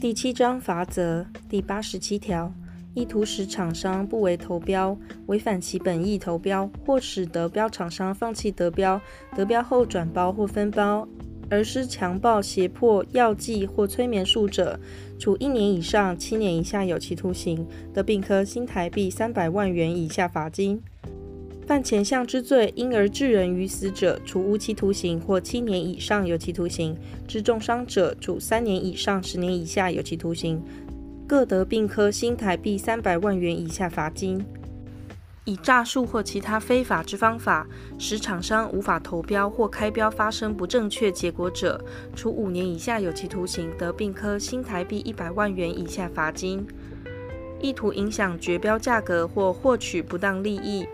第七章罚则第八十七条，意图使厂商不为投标、违反其本意投标，或使得标厂商放弃得标、得标后转包或分包，而施强暴、胁迫、药剂或催眠术者，处一年以上七年以下有期徒刑，得并科新台币三百万元以下罚金。犯前项之罪，因而致人于死者，处无期徒刑或七年以上有期徒刑；致重伤者，处三年以上十年以下有期徒刑，各得并科新台币三百万元以下罚金。以诈术或其他非法之方法，使厂商无法投标或开标发生不正确结果者，处五年以下有期徒刑，得并科新台币一百万元以下罚金。意图影响决标价格或获取不当利益，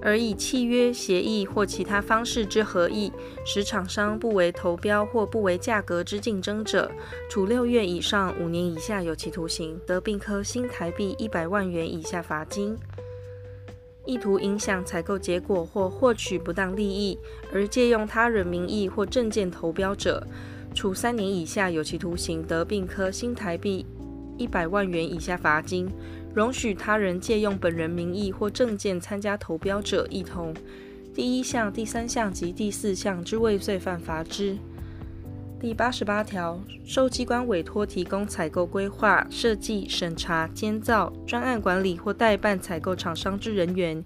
而以契约、协议或其他方式之合意，使厂商不为投标或不为价格之竞争者，处六月以上五年以下有期徒刑，得并科新台币一百万元以下罚金。意图影响采购结果或获取不当利益，而借用他人名义或证件投标者，处三年以下有期徒刑，得并科新台币一百万元以下罚金。容许他人借用本人名义或证件参加投标者，一同第一项、第三项及第四项之未遂犯罚之。第八十八条，受机关委托提供采购规划、设计、审查、监造、专案管理或代办采购厂商之人员，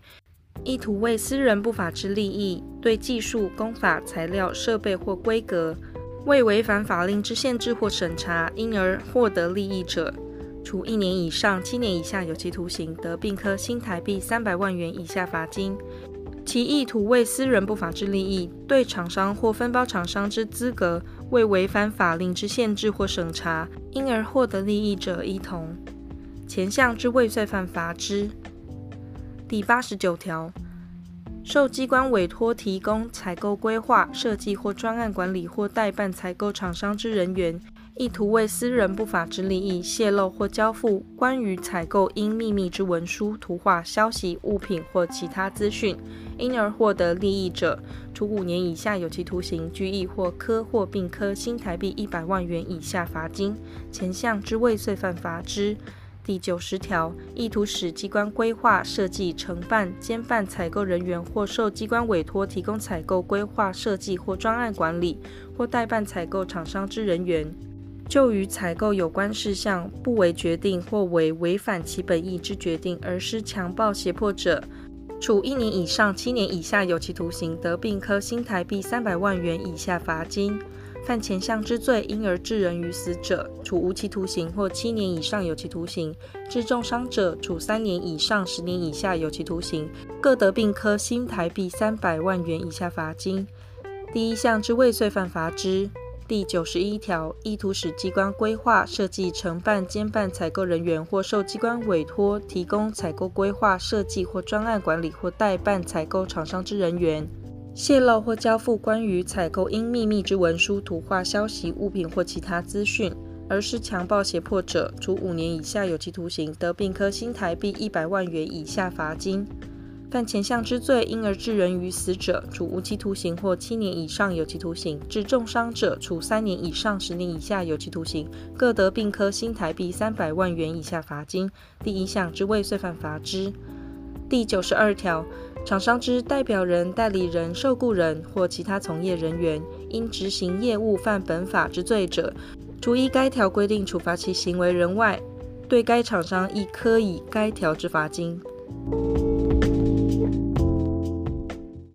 意图为私人不法之利益，对技术、工法、材料、设备或规格，未违反法令之限制或审查，因而获得利益者，处一年以上七年以下有期徒刑，得并科新台币三百万元以下罚金。其意图为私人不法之利益，对厂商或分包厂商之资格，为违反法令之限制或审查，因而获得利益者，一同前项之未遂犯罚之。第八十九条，受机关委托提供采购规划、设计或专案管理或代办采购厂商之人员，意图为私人不法之利益，泄露或交付关于采购应秘密之文书、图画、消息、物品或其他资讯，因而获得利益者，处五年以下有期徒刑、拘役或科或并科新台币一百万元以下罚金。前项之未遂犯罚之。第九十条，意图使机关规划、设计、承办、监办采购人员或受机关委托提供采购规划、设计或专案管理或代办采购厂商之人员。就与采购有关事项不为决定或为违反其本意之决定而施强暴胁迫者，处一年以上七年以下有期徒刑，得并科新台币三百万元以下罚金。犯前项之罪，因而致人于死者，处无期徒刑或七年以上有期徒刑；致重伤者，处三年以上十年以下有期徒刑，各得并科新台币三百万元以下罚金。第一项之未遂犯罚之。第九十一条，意图使机关规划、设计、承办、兼办采购人员或受机关委托提供采购规划、设计或专案管理或代办采购厂商之人员，泄露或交付关于采购应秘密之文书、图画、消息、物品或其他资讯，而是强暴胁迫者，处五年以下有期徒刑，得并科新台币一百万元以下罚金。犯前项之罪，因而致人于死者，处无期徒刑或七年以上有期徒刑；致重伤者，处三年以上十年以下有期徒刑，各得并科新台币三百万元以下罚金。第一项之未遂犯罚之。第九十二条，厂商之代表人、代理人、受雇人或其他从业人员，因执行业务犯本法之罪者，除依该条规定处罚其行为人外，对该厂商亦科以该条之罚金。